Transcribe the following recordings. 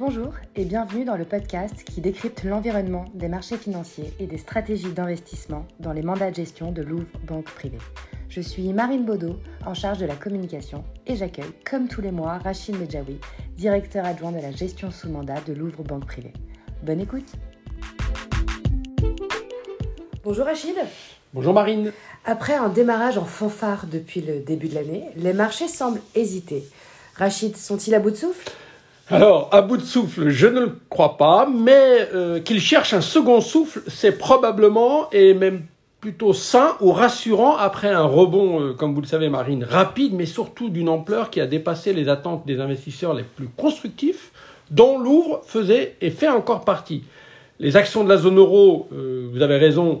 Bonjour et bienvenue dans le podcast qui décrypte l'environnement des marchés financiers et des stratégies d'investissement dans les mandats de gestion de Louvre Banque Privée. Je suis Marine Baudot, en charge de la communication, et j'accueille, comme tous les mois, Rachid Medjaoui, directeur adjoint de la gestion sous mandat de Louvre Banque Privée. Bonne écoute Bonjour Rachid Bonjour Marine Après un démarrage en fanfare depuis le début de l'année, les marchés semblent hésiter. Rachid, sont-ils à bout de souffle? Alors, à bout de souffle, je ne le crois pas, mais euh, qu'ils cherchent un second souffle, c'est probablement et même plutôt sain ou rassurant après un rebond, euh, comme vous le savez, Marine, rapide, mais surtout d'une ampleur qui a dépassé les attentes des investisseurs les plus constructifs, dont Louvre faisait et fait encore partie. Les actions de la zone euro, euh, vous avez raison,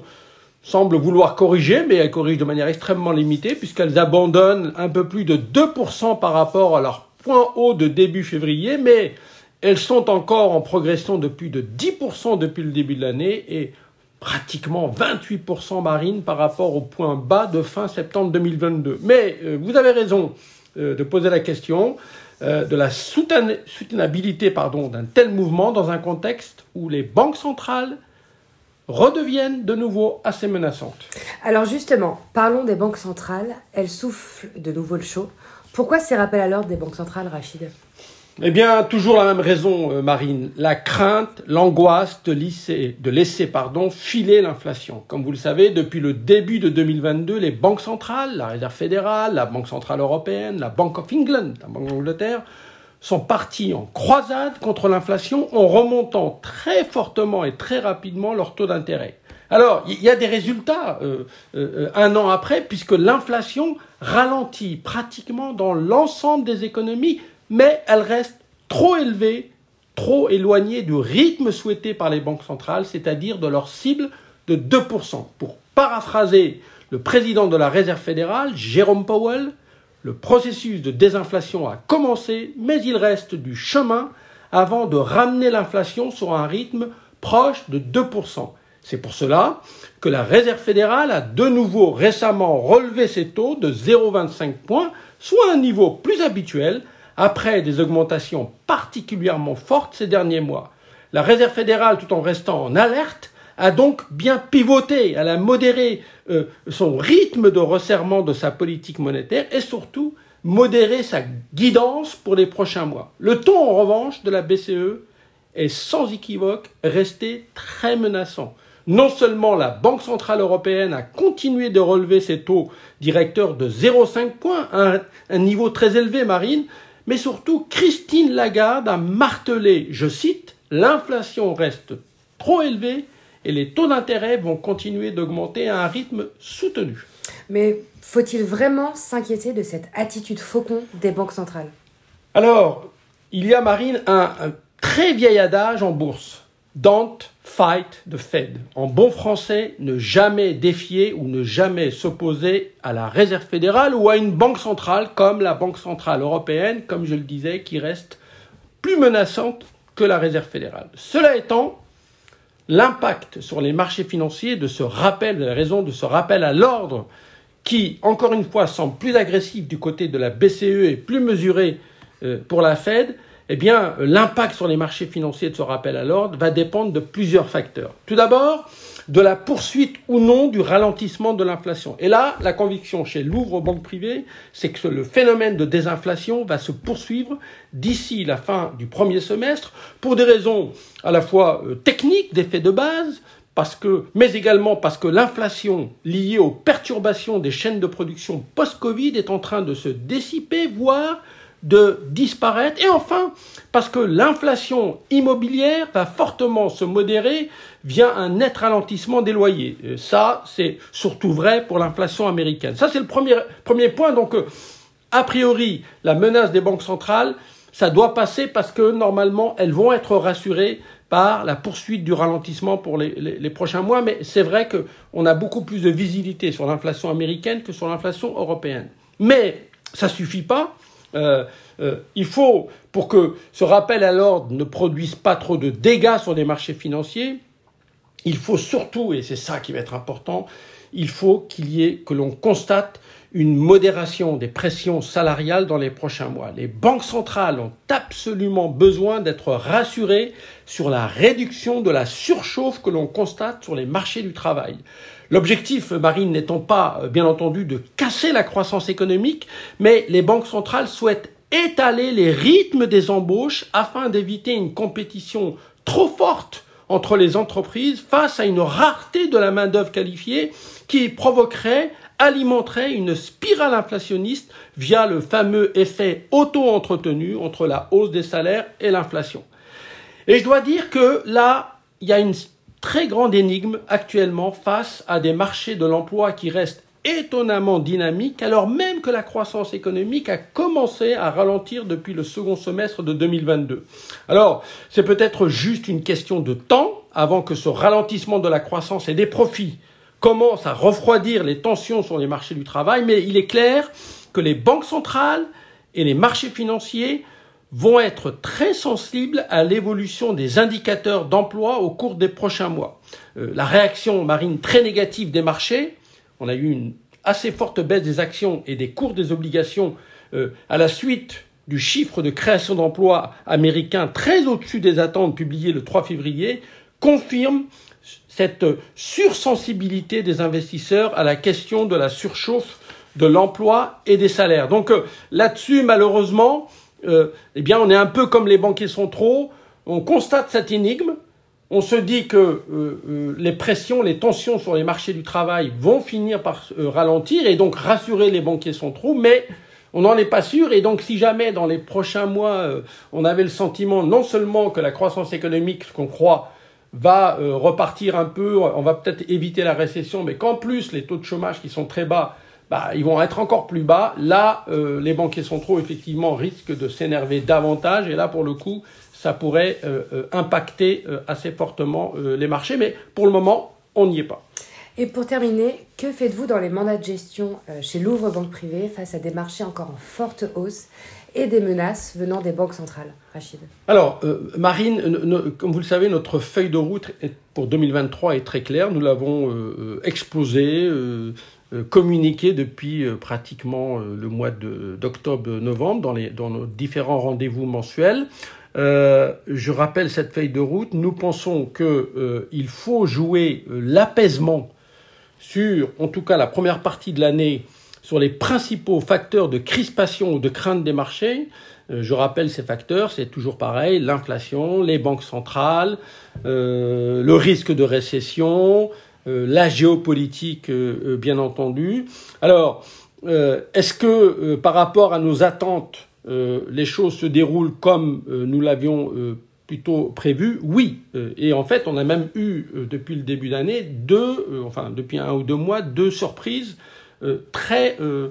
semblent vouloir corriger, mais elles corrigent de manière extrêmement limitée, puisqu'elles abandonnent un peu plus de 2% par rapport à leur point haut de début février, mais elles sont encore en progression de plus de 10% depuis le début de l'année et pratiquement 28% marine par rapport au point bas de fin septembre 2022. Mais euh, vous avez raison euh, de poser la question euh, de la soutenabilité d'un tel mouvement dans un contexte où les banques centrales redeviennent de nouveau assez menaçantes. Alors justement, parlons des banques centrales. Elles soufflent de nouveau le chaud. Pourquoi ces rappels à l'ordre des banques centrales, Rachid? Eh bien, toujours la même raison, euh, Marine. La crainte, l'angoisse de laisser, filer l'inflation. Comme vous le savez, depuis le début de 2022, les banques centrales, la Réserve fédérale, la Banque centrale européenne, la Bank of England, la Banque d'Angleterre, sont partis en croisade contre l'inflation en remontant très fortement et très rapidement leur taux d'intérêt. Alors, il y a des résultats euh, euh, un an après, puisque l'inflation ralentit pratiquement dans l'ensemble des économies, mais elle reste trop élevée, trop éloignée du rythme souhaité par les banques centrales, c'est-à-dire de leur cible de 2%. Pour paraphraser le président de la Réserve fédérale, Jérôme Powell, le processus de désinflation a commencé, mais il reste du chemin avant de ramener l'inflation sur un rythme proche de 2%. C'est pour cela que la Réserve fédérale a de nouveau récemment relevé ses taux de 0,25 points, soit un niveau plus habituel, après des augmentations particulièrement fortes ces derniers mois. La Réserve fédérale, tout en restant en alerte, a donc bien pivoté, elle a modéré euh, son rythme de resserrement de sa politique monétaire et surtout modéré sa guidance pour les prochains mois. Le ton, en revanche, de la BCE est sans équivoque resté très menaçant. Non seulement la Banque centrale européenne a continué de relever ses taux directeurs de 0,5 points, un, un niveau très élevé, Marine, mais surtout Christine Lagarde a martelé, je cite, l'inflation reste trop élevée et les taux d'intérêt vont continuer d'augmenter à un rythme soutenu. Mais faut-il vraiment s'inquiéter de cette attitude faucon des banques centrales? Alors, il y a, Marine, un, un très vieil adage en bourse. Don't fight the Fed. En bon français, ne jamais défier ou ne jamais s'opposer à la Réserve fédérale ou à une banque centrale comme la Banque centrale européenne, comme je le disais, qui reste plus menaçante que la Réserve fédérale. Cela étant, l'impact sur les marchés financiers de ce rappel, de la raison de ce rappel à l'ordre, qui, encore une fois, semble plus agressif du côté de la BCE et plus mesuré euh, pour la Fed, eh bien, l'impact sur les marchés financiers de ce rappel à l'ordre va dépendre de plusieurs facteurs. Tout d'abord, de la poursuite ou non du ralentissement de l'inflation. Et là, la conviction chez Louvre Banque Privée, c'est que le phénomène de désinflation va se poursuivre d'ici la fin du premier semestre pour des raisons à la fois euh, techniques, d'effets de base, mais également parce que l'inflation liée aux perturbations des chaînes de production post-Covid est en train de se dissiper, voire de disparaître. Et enfin, parce que l'inflation immobilière va fortement se modérer via un net ralentissement des loyers. ça, c'est surtout vrai pour l'inflation américaine. Ça, c'est le premier, point. Donc, euh, a priori, la menace des banques centrales, ça doit passer parce que normalement, elles vont être rassurées par la poursuite du ralentissement pour les, les prochains mois. Mais c'est vrai qu'on a beaucoup plus de visibilité sur l'inflation américaine que sur l'inflation européenne. Mais ça suffit pas euh, euh, il faut, pour que ce rappel à l'ordre ne produise pas trop de dégâts sur les marchés financiers, il faut surtout, et c'est ça qui va être important, il faut qu'il y ait, que l'on constate une modération des pressions salariales dans les prochains mois. Les banques centrales ont absolument besoin d'être rassurées sur la réduction de la surchauffe que l'on constate sur les marchés du travail. L'objectif, Marine, n'étant pas, euh, bien entendu, de casser la croissance économique, mais les banques centrales souhaitent étaler les rythmes des embauches afin d'éviter une compétition trop forte entre les entreprises face à une rareté de la main-d'œuvre qualifiée qui provoquerait alimenterait une spirale inflationniste via le fameux effet auto-entretenu entre la hausse des salaires et l'inflation. Et je dois dire que là, il y a une très grande énigme actuellement face à des marchés de l'emploi qui restent étonnamment dynamiques alors même que la croissance économique a commencé à ralentir depuis le second semestre de 2022. Alors, c'est peut-être juste une question de temps avant que ce ralentissement de la croissance et des profits commence à refroidir les tensions sur les marchés du travail, mais il est clair que les banques centrales et les marchés financiers vont être très sensibles à l'évolution des indicateurs d'emploi au cours des prochains mois. Euh, la réaction marine très négative des marchés, on a eu une assez forte baisse des actions et des cours des obligations euh, à la suite du chiffre de création d'emplois américain très au-dessus des attentes publiées le 3 février, confirme cette sursensibilité des investisseurs à la question de la surchauffe de l'emploi et des salaires. Donc euh, là-dessus, malheureusement, euh, eh bien, on est un peu comme les banquiers sont trop. On constate cette énigme. On se dit que euh, les pressions, les tensions sur les marchés du travail vont finir par ralentir et donc rassurer les banquiers sont trop, mais on n'en est pas sûr. Et donc, si jamais dans les prochains mois, on avait le sentiment non seulement que la croissance économique, qu'on croit, va euh, repartir un peu, on va peut-être éviter la récession, mais qu'en plus les taux de chômage qui sont très bas, bah, ils vont être encore plus bas. Là, euh, les banquiers centraux, effectivement, risquent de s'énerver davantage. Et là, pour le coup, ça pourrait euh, impacter assez fortement les marchés. Mais pour le moment, on n'y est pas. Et pour terminer, que faites-vous dans les mandats de gestion chez Louvre Banque Privée face à des marchés encore en forte hausse? Et des menaces venant des banques centrales Rachid Alors, euh, Marine, comme vous le savez, notre feuille de route pour 2023 est très claire. Nous l'avons euh, exposée, euh, communiquée depuis pratiquement le mois d'octobre-novembre dans, dans nos différents rendez-vous mensuels. je rappelle cette feuille de route. Nous pensons qu'il faut jouer l'apaisement sur, en tout cas, la première partie de l'année sur les principaux facteurs de crispation ou de crainte des marchés. Euh, je rappelle ces facteurs, c'est toujours pareil, l'inflation, les banques centrales, euh, le risque de récession, euh, la géopolitique, bien entendu. Alors, est-ce que par rapport à nos attentes, les choses se déroulent comme nous l'avions plutôt prévu? Oui. et en fait, on a même eu, depuis le début d'année, deux, enfin depuis un ou deux mois, deux surprises très, euh,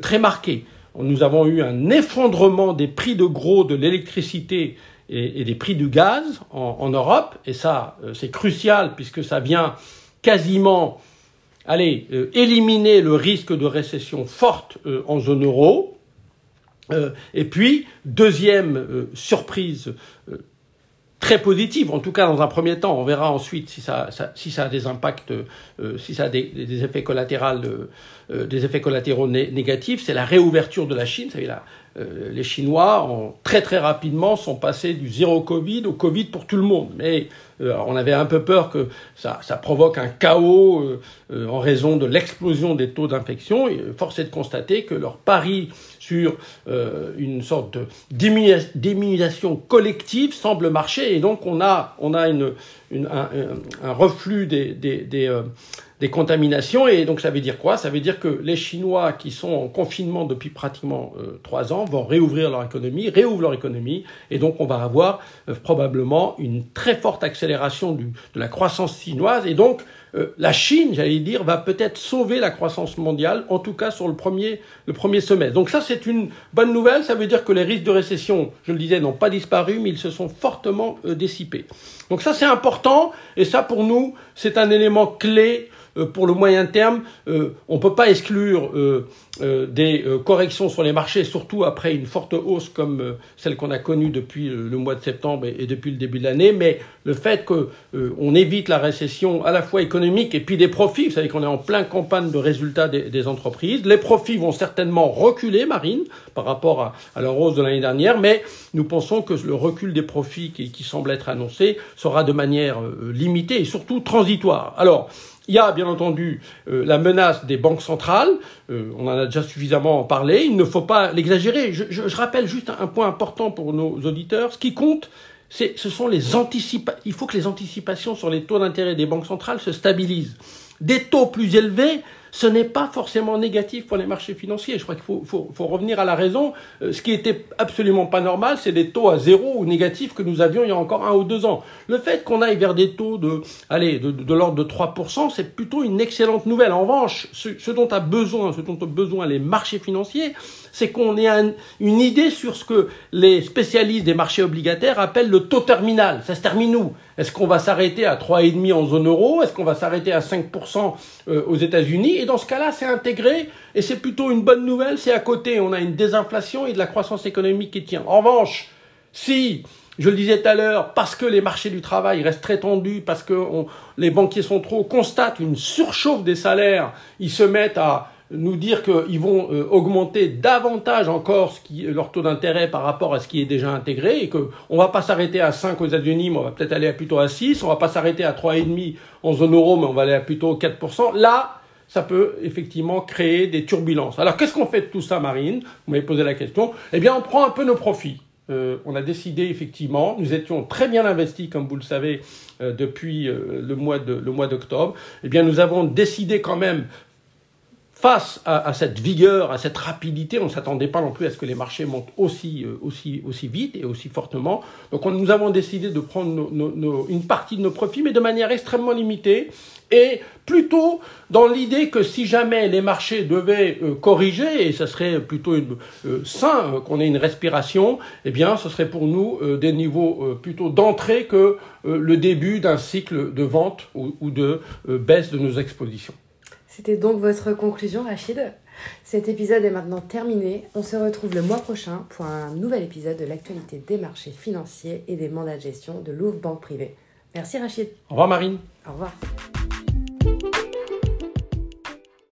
très marqué. Nous avons eu un effondrement des prix de gros de l'électricité et, des prix du gaz en, Europe, et ça, euh, c'est crucial puisque ça vient quasiment allez, éliminer le risque de récession forte en zone euro. et puis, deuxième surprise très positive, en tout cas dans un premier temps. On verra ensuite si ça, si ça a des impacts, euh, si ça a des, effets collatéraux, euh, des effets collatéraux négatifs. C'est la réouverture de la Chine. Vous savez, là, les Chinois, ont, très très rapidement, sont passés du zéro Covid au Covid pour tout le monde. Mais on avait un peu peur que ça, ça provoque un chaos en raison de l'explosion des taux d'infection. Et force est de constater que leur pari sur euh, une sorte d'immunisation collective semble marcher et donc on a, on a une, un, reflux des, des, euh, des, contaminations. Et donc ça veut dire quoi? Ça veut dire que les Chinois qui sont en confinement depuis pratiquement euh, trois ans vont réouvrir leur économie, réouvrent leur économie. Et donc on va avoir probablement une très forte accélération de la croissance chinoise. Et donc euh, la Chine, j'allais dire, va peut-être sauver la croissance mondiale, en tout cas sur le premier, le premier semestre. Donc ça, c'est une bonne nouvelle. Ça veut dire que les risques de récession, je le disais, n'ont pas disparu, mais ils se sont fortement euh, dissipés. Donc ça, c'est important. Et ça, pour nous, c'est un élément clé euh, pour le moyen terme, euh, on ne peut pas exclure euh, des corrections sur les marchés, surtout après une forte hausse comme celle qu'on a connue depuis le mois de septembre et depuis le début de l'année, mais le fait qu'on évite la récession à la fois économique et puis des profits. Vous savez qu'on est en plein campagne de résultats des, entreprises. Les profits vont certainement reculer, Marine, par rapport à, à la hausse de l'année dernière, mais nous pensons que le recul des profits qui, qui semble être annoncé sera de manière euh, limitée et surtout transitoire. Alors, il y a bien entendu euh, la menace des banques centrales, euh, on en a déjà suffisamment parlé, il ne faut pas l'exagérer. Je, rappelle juste un, point important pour nos auditeurs, ce qui compte, ce sont les anticipations. Il faut que les anticipations sur les taux d'intérêt des banques centrales se stabilisent. Des taux plus élevés, ce n'est pas forcément négatif pour les marchés financiers. Je crois qu'il faut, faut, faut, revenir à la raison. Euh, ce qui était absolument pas normal, c'est des taux à zéro ou négatifs que nous avions il y a encore un ou deux ans. Le fait qu'on aille vers des taux de, allez, de, de, l'ordre de 3%, c'est plutôt une excellente nouvelle. En revanche, ce, ce, dont a besoin, ce dont ont besoin les marchés financiers, c'est qu'on ait une idée sur ce que les spécialistes des marchés obligataires appellent le taux terminal. Ça se termine où? Est-ce qu'on va s'arrêter à 3,5% en zone euro? Est-ce qu'on va s'arrêter à 5% euh, aux États-Unis? Et dans ce cas-là, c'est intégré et c'est plutôt une bonne nouvelle. C'est à côté, on a une désinflation et de la croissance économique qui tient. En revanche, si je le disais tout à l'heure, parce que les marchés du travail restent très tendus, parce que les banquiers sont trop, constatent une surchauffe des salaires, ils se mettent à nous dire qu'ils vont euh, augmenter davantage encore ce qui, leur taux d'intérêt par rapport à ce qui est déjà intégré et qu'on ne va pas s'arrêter à 5 aux États-Unis, mais on va peut-être aller plutôt à 6, on ne va pas s'arrêter à 3,5 en zone euro, mais on va aller à plutôt 4%. Là, ça peut effectivement créer des turbulences. Alors qu'est-ce qu'on fait de tout ça, Marine? Vous m'avez posé la question. Eh bien, on prend un peu nos profits. Euh, on a décidé effectivement, nous étions très bien investis, comme vous le savez, euh, depuis le mois de le mois d'octobre. Eh bien, nous avons décidé quand même face à, cette vigueur, à cette rapidité, on ne s'attendait pas non plus à ce que les marchés montent aussi, euh, aussi, aussi vite et aussi fortement. Donc nous avons décidé de prendre une partie de nos profits, mais de manière extrêmement limitée, et plutôt dans l'idée que si jamais les marchés devaient euh, corriger, et ce serait plutôt euh, sain qu'on ait une respiration, eh bien ce serait pour nous des niveaux plutôt d'entrée que le début d'un cycle de vente ou de baisse de nos expositions. C'était donc votre conclusion, Rachid. Cet épisode est maintenant terminé. On se retrouve le mois prochain pour un nouvel épisode de l'actualité des marchés financiers et des mandats de gestion de Louvre Banque Privée. Merci Rachid. Au revoir Marine. Au revoir.